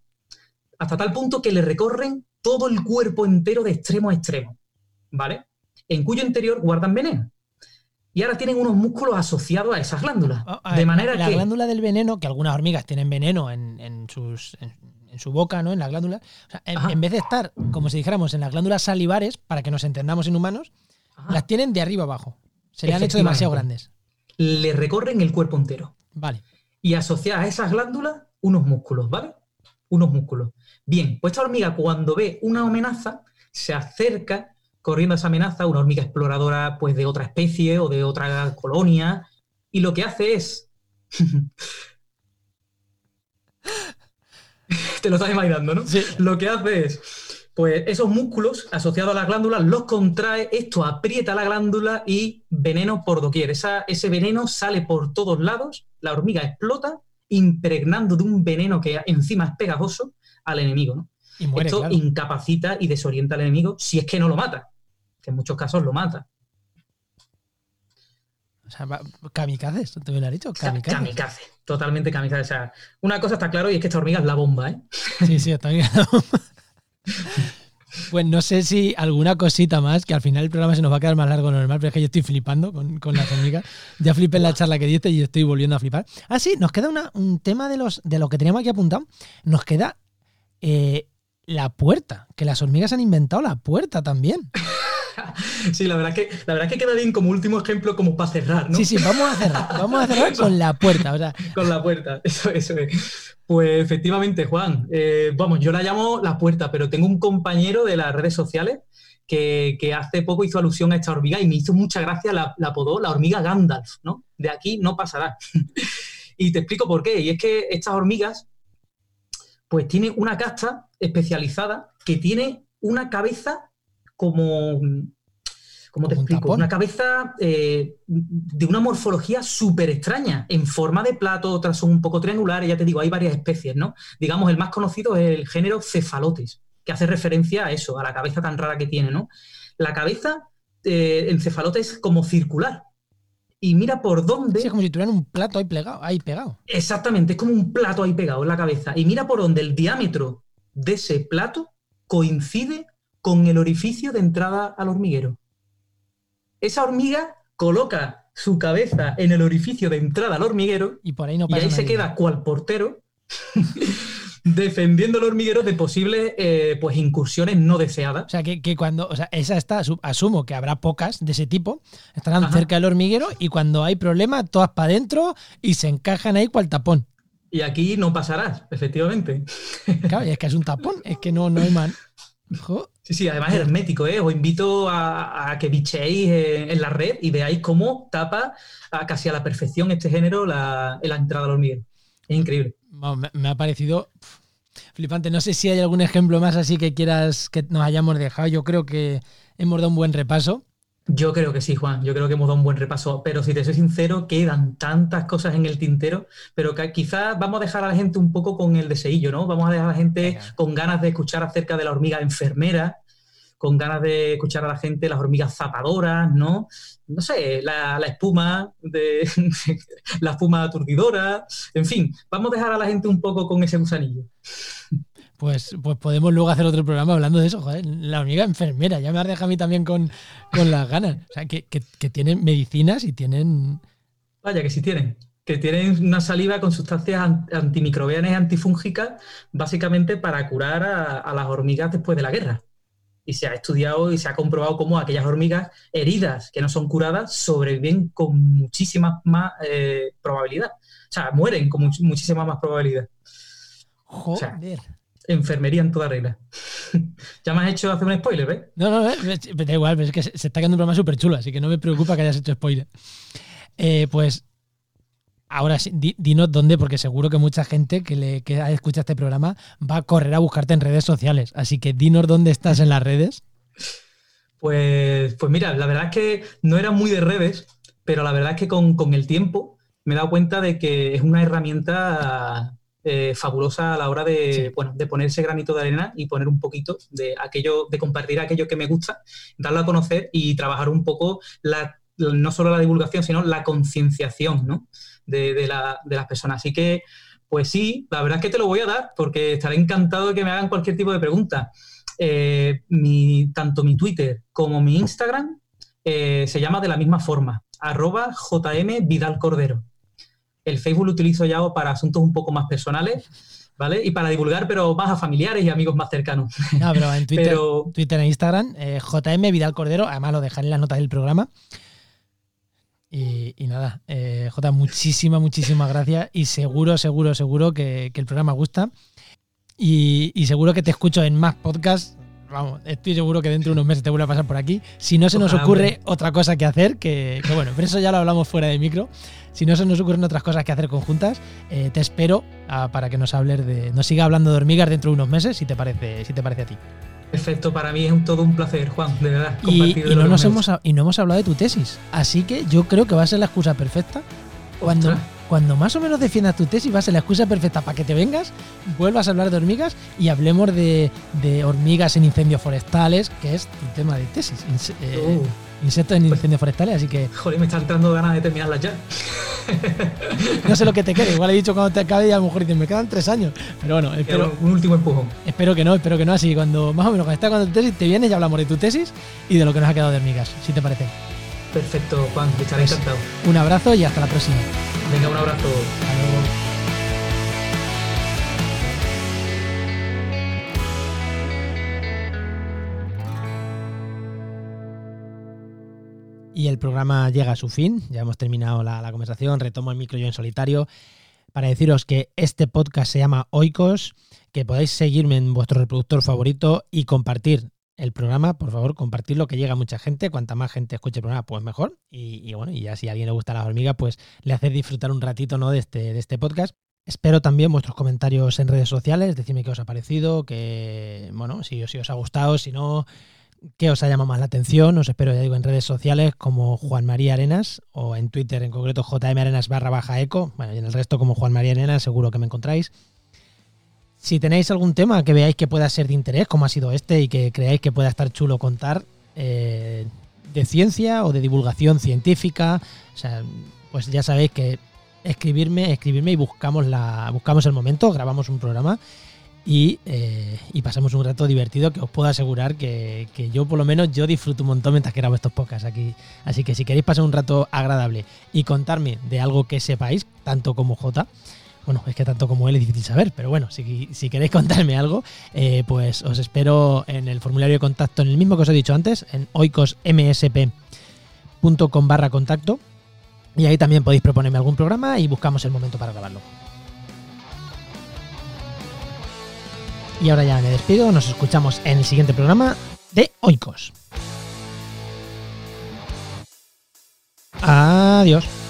Hasta tal punto que le recorren todo el cuerpo entero de extremo a extremo. ¿Vale? En cuyo interior guardan veneno. Y ahora tienen unos músculos asociados a esas glándulas. Oh, de manera la, que. La glándula del veneno, que algunas hormigas tienen veneno en, sus, en su boca, ¿no? En las glándulas. O sea, en, en, vez de estar, como si dijéramos, en las glándulas salivares, para que nos entendamos en humanos, Ajá. las tienen de arriba abajo. Se le han hecho demasiado grandes. Le recorren el cuerpo entero. Vale. Y asociar a esas glándulas unos músculos, ¿vale? Unos músculos. Bien, pues esta hormiga cuando ve una amenaza, se acerca corriendo a esa amenaza, una hormiga exploradora pues de otra especie o de otra colonia, y lo que hace es... Te lo estás imaginando, ¿no? Sí. Lo que hace es, pues esos músculos asociados a las glándulas los contrae, esto aprieta la glándula y veneno por doquier. Esa, ese veneno sale por todos lados, la hormiga explota, impregnando de un veneno que encima es pegajoso al enemigo, ¿no? Y muere, Esto claro. incapacita y desorienta al enemigo si es que no lo mata, que en muchos casos lo mata. O sea, kamikazes, te lo has dicho, kamikazes. Kamikaze, totalmente kamikaze. O sea, una cosa está claro y es que esta hormiga es la bomba, ¿eh? Sí, sí, está bien. Pues no sé si alguna cosita más, que al final el programa se nos va a quedar más largo de lo normal, pero es que yo estoy flipando con, con las hormigas. Ya flipé en la charla que diste y estoy volviendo a flipar. Ah, sí, nos queda una- un tema de, los, de lo que teníamos aquí apuntado. Nos queda eh, la puerta, que las hormigas han inventado la puerta también. Sí, la verdad, es que, la verdad que queda bien como último ejemplo como para cerrar, ¿no? Sí, sí, vamos a cerrar. Vamos a cerrar con la puerta. O sea, Con la puerta, eso, eso es. Pues efectivamente, Juan, eh, vamos, yo la llamo la puerta, pero tengo un compañero de las redes sociales que, hace poco hizo alusión a esta hormiga y me hizo mucha gracia, la, la apodó la hormiga Gandalf, ¿no? De aquí no pasará. y te explico por qué. Y es que estas hormigas, pues tienen una casta especializada que tiene una cabeza como... ¿Cómo te un explico? Una cabeza eh, de una morfología súper extraña, en forma de plato, otras son un poco triangulares, ya te digo, hay varias especies, ¿no? Digamos, el más conocido es el género Cefalotes, que hace referencia a eso, a la cabeza tan rara que tiene, ¿no? La cabeza eh, en cefalote es como circular. Y mira por dónde. sí, es como si tuvieran un plato ahí pegado. Ahí pegado. Exactamente, es como un plato ahí pegado en la cabeza. Y mira por donde el diámetro de ese plato coincide con el orificio de entrada al hormiguero. Esa hormiga coloca su cabeza en el orificio de entrada al hormiguero Y por ahí no y pasa ahí se queda cual portero defendiendo el hormiguero de posibles eh, pues, incursiones no deseadas. O sea, que, que cuando. O sea, esa está. asu- Asumo que habrá pocas de ese tipo. Estarán Ajá. cerca del hormiguero y cuando hay problema, todas para adentro y se encajan ahí cual tapón. Y aquí no pasarás, efectivamente. Claro, y es que es un tapón. Es que no, no hay man. Jo, Sí, sí, además es hermético, ¿eh? Os invito a, que bicheéis en, la red y veáis cómo tapa casi a la perfección este género la, la entrada al hormiguero. Es increíble. me, ha parecido flipante. No sé si hay algún ejemplo más así que quieras que nos hayamos dejado. Yo creo que hemos dado un buen repaso. Yo creo que sí, Juan. Yo creo que hemos dado un buen repaso. Pero si te soy sincero, quedan tantas cosas en el tintero, pero que quizás vamos a dejar a la gente un poco con el deseillo, ¿no? Vamos a dejar a la gente Venga. con ganas de escuchar acerca de la hormiga enfermera, con ganas de escuchar a la gente las hormigas zapadoras, ¿no? No sé, la, la espuma de la espuma aturdidora, en fin, vamos a dejar a la gente un poco con ese gusanillo. Pues, pues podemos luego hacer otro programa hablando de eso, joder. La hormiga enfermera, ya me has dejado a mí también con, con las ganas. O sea, que, que- que tienen medicinas y tienen. Vaya, que sí tienen. Que tienen una saliva con sustancias an- antimicrobianas y antifúngicas, básicamente para curar a, a las hormigas después de la guerra. Y se ha estudiado y se ha comprobado cómo aquellas hormigas heridas que no son curadas sobreviven con muchísima más eh, probabilidad. O sea, mueren con much- muchísima más probabilidad. Joder. Enfermería en toda regla. ya me has hecho hacer un spoiler, ¿ves? No, no, eh, me da igual, pero es que se, se está quedando un programa súper chulo, así que no me preocupa que hayas hecho spoiler. Eh, pues ahora sí, di- dinos dónde, porque seguro que mucha gente que, le, que escucha este programa va a correr a buscarte en redes sociales. Así que dinos dónde estás en las redes. Pues, pues mira, la verdad es que no era muy de redes, pero la verdad es que con, con el tiempo me he dado cuenta de que es una herramienta eh, fabulosa a la hora de, Sí. bueno, de ponerse granito de arena y poner un poquito de aquello, de compartir aquello que me gusta, darlo a conocer y trabajar un poco la, no solo la divulgación, sino la concienciación ¿no? de, de la- de las personas. Así que, pues sí, la verdad es que te lo voy a dar porque estaré encantado de que me hagan cualquier tipo de pregunta. Eh, mi, tanto mi Twitter como mi Instagram eh, se llama de la misma forma, arroba JM Vidal Cordero. El Facebook lo utilizo ya para asuntos un poco más personales, ¿vale? Y para divulgar, pero más a familiares y amigos más cercanos. No, pero en Twitter, Twitter e Instagram, eh, JM Vidal Cordero, además lo dejaré en las notas del programa. Y, nada, eh, J, muchísimas, muchísimas gracias y seguro, seguro, seguro que, el programa gusta. Y, y, seguro que te escucho en más podcasts vamos, estoy seguro que dentro de unos meses te vuelve a pasar por aquí. Si no se nos ocurre otra cosa que hacer, que, bueno, pero eso ya lo hablamos fuera de micro. Si no se nos ocurren otras cosas que hacer conjuntas, eh, te espero ah, para que nos hables de. nos siga hablando de hormigas dentro de unos meses, si te parece, si te parece a ti. Perfecto, para mí es un, todo un placer, Juan, de verdad. Y, no nos hemos, y no hemos hablado de tu tesis. Así que yo creo que va a ser la excusa perfecta cuando, cuando más o menos defiendas tu tesis, va a ser la excusa perfecta para que te vengas, vuelvas a hablar de hormigas y hablemos de, hormigas en incendios forestales, que es tu tema de tesis. Eh, uh. Insectos en incendios forestales, así que. Joder, me está entrando ganas de terminarlas ya. no sé lo que te quede, igual he dicho cuando te acabe y a lo mejor dices, me quedan tres años. Pero bueno, espero. Un último empujón. Espero que no, espero que no. Así cuando más o menos cuando estás con tu tesis, te vienes y hablamos de tu tesis y de lo que nos ha quedado de hormigas, si te parece. Perfecto, Juan, estaré pues, encantado. Un abrazo y hasta la próxima. Venga, un abrazo. Y el programa llega a su fin, ya hemos terminado la, conversación, retomo el micro yo en solitario para deciros que este podcast se llama Oikos, que podéis seguirme en vuestro reproductor favorito y compartir el programa, por favor, compartirlo, que llega mucha gente. Cuanta más gente escuche el programa, pues mejor. Y, bueno, y ya si a alguien le gusta la hormiga, pues le hace disfrutar un ratito ¿no? de, este, de este podcast. Espero también vuestros comentarios en redes sociales, decidme qué os ha parecido, que, bueno, si, si os ha gustado, si no, qué os ha llamado más la atención. Os espero, ya digo, en redes sociales como Juan María Arenas o en Twitter en concreto JM Arenas barra baja eco. Bueno, y en el resto como Juan María Arenas, seguro que me encontráis. Si tenéis algún tema que veáis que pueda ser de interés, como ha sido este, y que creáis que pueda estar chulo contar, eh, de ciencia o de divulgación científica, pues ya sabéis que escribirme, escribirme y buscamos la, buscamos el momento, grabamos un programa y, eh, pasamos un rato divertido que os puedo asegurar que, que, yo por lo menos yo disfruto un montón mientras que grabo estos podcasts aquí. Así que si queréis pasar un rato agradable y contarme de algo que sepáis, tanto como J, bueno, es que tanto como él es difícil saber, pero bueno, si, queréis contarme algo, eh, pues os espero en el formulario de contacto, en el mismo que os he dicho antes, en oicosmsp.com barra contacto. Y ahí también podéis proponerme algún programa y buscamos el momento para grabarlo. Y ahora ya me despido, nos escuchamos en el siguiente programa de Oikos. Adiós.